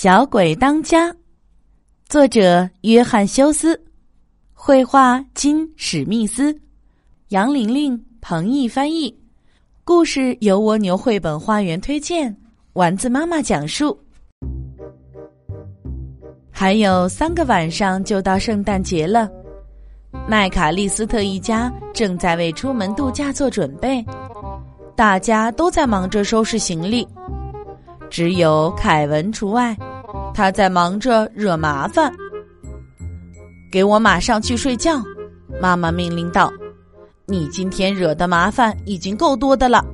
小鬼当家，作者约翰休斯，绘画金史密斯，杨玲玲、彭毅翻译，故事由蜗牛绘本花园推荐，丸子妈妈讲述。还有三个晚上就到圣诞节了，麦卡利斯特一家正在为出门度假做准备，大家都在忙着收拾行李。只有凯文除外，他在忙着惹麻烦。给我马上去睡觉，妈妈命令道：“你今天惹的麻烦已经够多的了。”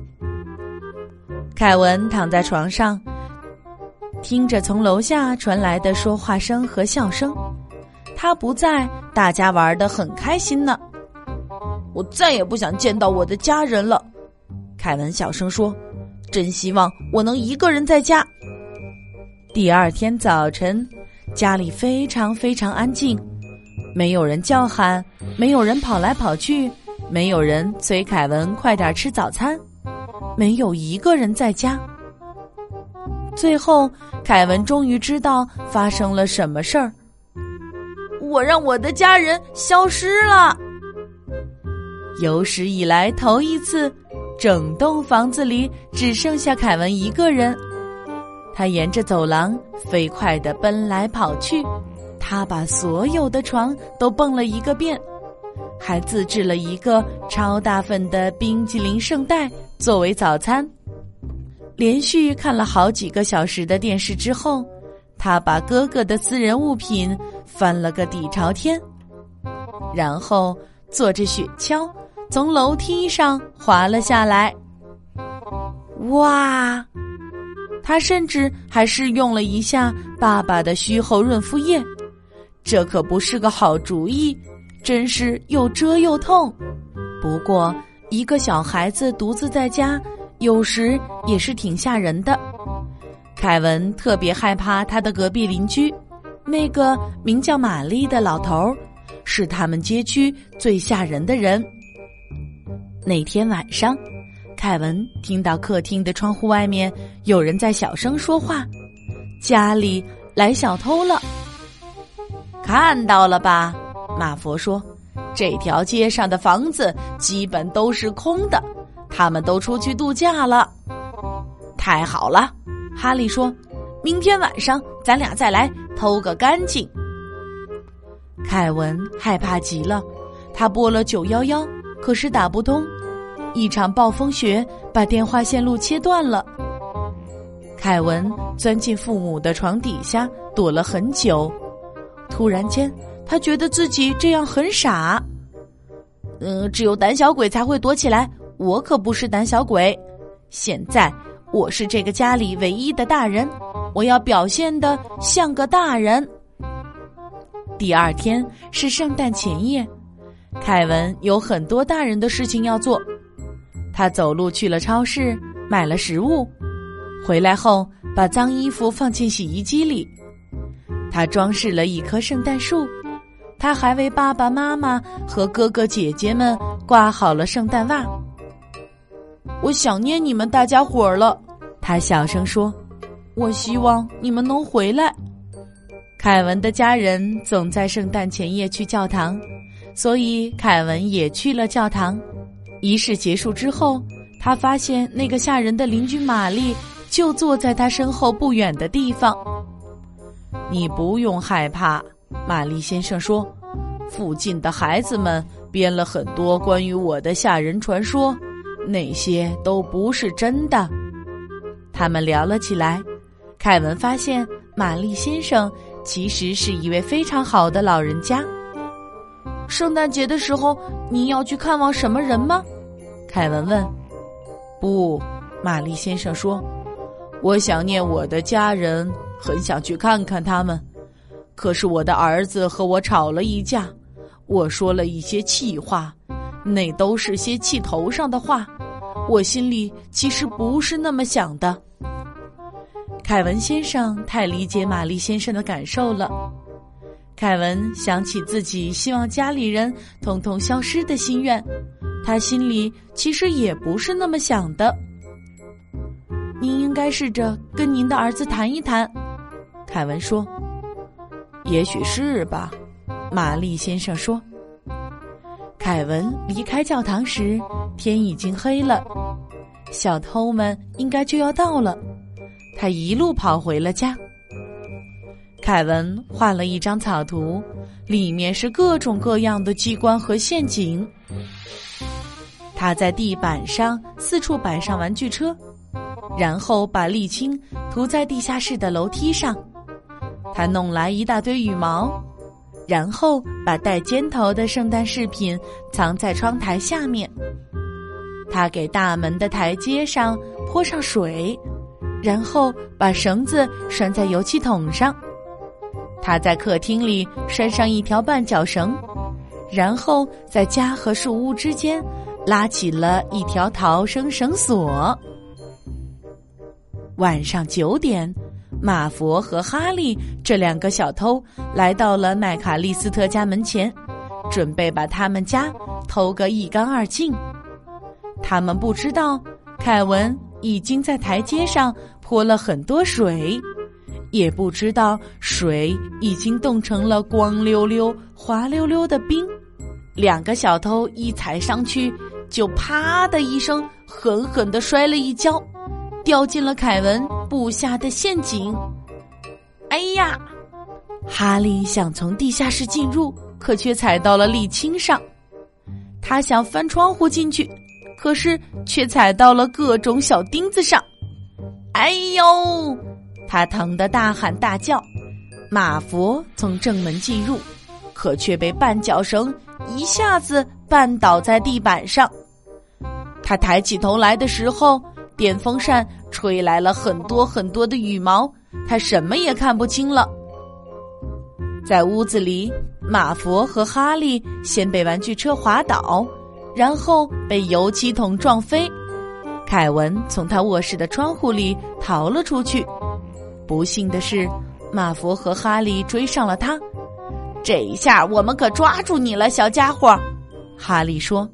凯文躺在床上，听着从楼下传来的说话声和笑声。他不在，大家玩的很开心呢。我再也不想见到我的家人了，凯文小声说。真希望我能一个人在家。第二天早晨，家里非常非常安静，没有人叫喊，没有人跑来跑去，没有人催凯文快点吃早餐，没有一个人在家。最后，凯文终于知道发生了什么事儿。我让我的家人消失了，有史以来头一次。整栋房子里只剩下凯文一个人，他沿着走廊飞快地奔来跑去，他把所有的床都蹦了一个遍，还自制了一个超大份的冰激凌圣代作为早餐。连续看了好几个小时的电视之后，他把哥哥的私人物品翻了个底朝天，然后坐着雪橇。从楼梯上滑了下来。哇！他甚至还试用了一下爸爸的虚后润肤液，这可不是个好主意，真是又遮又痛。不过，一个小孩子独自在家，有时也是挺吓人的。凯文特别害怕他的隔壁邻居，那个名叫玛丽的老头儿，是他们街区最吓人的人。那天晚上，凯文听到客厅的窗户外面有人在小声说话，家里来小偷了。看到了吧？马佛说：“这条街上的房子基本都是空的，他们都出去度假了。”太好了，哈利说：“明天晚上咱俩再来偷个干净。”凯文害怕极了，他拨了九幺幺。可是打不通，一场暴风雪把电话线路切断了。凯文钻进父母的床底下躲了很久，突然间他觉得自己这样很傻。嗯，只有胆小鬼才会躲起来，我可不是胆小鬼。现在我是这个家里唯一的大人，我要表现的像个大人。第二天是圣诞前夜。凯文有很多大人的事情要做，他走路去了超市，买了食物，回来后把脏衣服放进洗衣机里。他装饰了一棵圣诞树，他还为爸爸妈妈和哥哥姐姐们挂好了圣诞袜。我想念你们大家伙儿了，他小声说：“我希望你们能回来。”凯文的家人总在圣诞前夜去教堂。所以，凯文也去了教堂。仪式结束之后，他发现那个吓人的邻居玛丽就坐在他身后不远的地方。你不用害怕，玛丽先生说。附近的孩子们编了很多关于我的吓人传说，那些都不是真的。他们聊了起来。凯文发现，玛丽先生其实是一位非常好的老人家。圣诞节的时候，您要去看望什么人吗？凯文问。不，玛丽先生说：“我想念我的家人，很想去看看他们。可是我的儿子和我吵了一架，我说了一些气话，那都是些气头上的话。我心里其实不是那么想的。”凯文先生太理解玛丽先生的感受了。凯文想起自己希望家里人统统消失的心愿，他心里其实也不是那么想的。您应该试着跟您的儿子谈一谈，凯文说。也许是吧，玛丽先生说。凯文离开教堂时，天已经黑了，小偷们应该就要到了。他一路跑回了家。凯文画了一张草图，里面是各种各样的机关和陷阱。他在地板上四处摆上玩具车，然后把沥青涂在地下室的楼梯上。他弄来一大堆羽毛，然后把带尖头的圣诞饰品藏在窗台下面。他给大门的台阶上泼上水，然后把绳子拴在油漆桶上。他在客厅里拴上一条绊脚绳，然后在家和树屋之间拉起了一条逃生绳索。晚上九点。马佛和哈利这两个小偷来到了麦卡利斯特家门前，准备把他们家偷个一干二净。他们不知道凯文已经在台阶上泼了很多水，也不知道水已经冻成了光溜溜、滑溜溜的冰。两个小偷一踩上去，就啪的一声，狠狠地摔了一跤。掉进了凯文布下的陷阱。哎呀！哈利想从地下室进入，可却踩到了沥青上。他想翻窗户进去，可是却踩到了各种小钉子上。哎呦！他疼得大喊大叫。马佛从正门进入，可却被绊脚绳一下子绊倒在地板上。他抬起头来的时候。电风扇吹来了很多很多的羽毛，他什么也看不清了。在屋子里，马佛和哈利先被玩具车滑倒，然后被油漆桶撞飞。凯文从他卧室的窗户里逃了出去。不幸的是，马佛和哈利追上了他。这一下我们可抓住你了，小家伙，哈利说。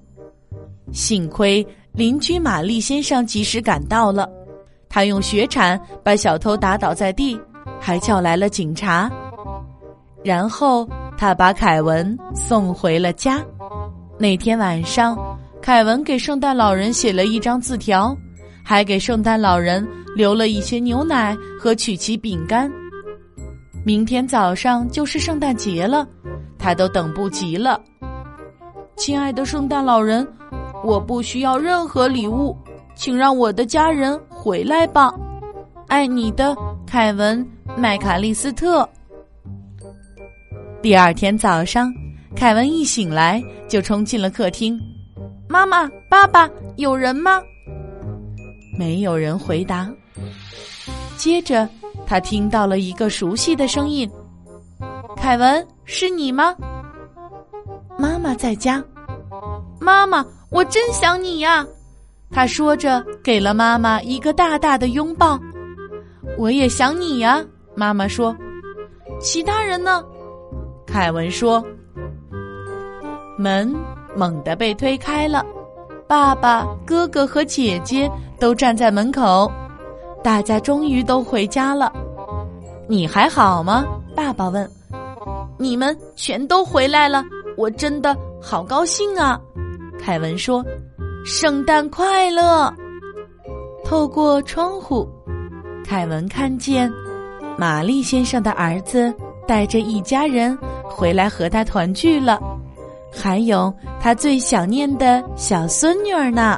幸亏。邻居玛丽先生及时赶到了，他用雪铲把小偷打倒在地，还叫来了警察。然后他把凯文送回了家。那天晚上，凯文给圣诞老人写了一张字条，还给圣诞老人留了一些牛奶和曲奇饼干。明天早上就是圣诞节了，他都等不及了。亲爱的圣诞老人。我不需要任何礼物，请让我的家人回来吧。爱你的凯文·麦卡利斯特。第二天早上，凯文一醒来就冲进了客厅。妈妈、爸爸，有人吗？没有人回答。接着，他听到了一个熟悉的声音：“凯文，是你吗？”妈妈在家。妈妈。我真想你呀，他说着，给了妈妈一个大大的拥抱。我也想你呀，妈妈说。其他人呢？凯文说。门猛地被推开了，爸爸、哥哥和姐姐都站在门口。大家终于都回家了。你还好吗？爸爸问。你们全都回来了，我真的好高兴啊。凯文说：“圣诞快乐！”透过窗户，凯文看见玛丽先生的儿子带着一家人回来和他团聚了，还有他最想念的小孙女儿呢。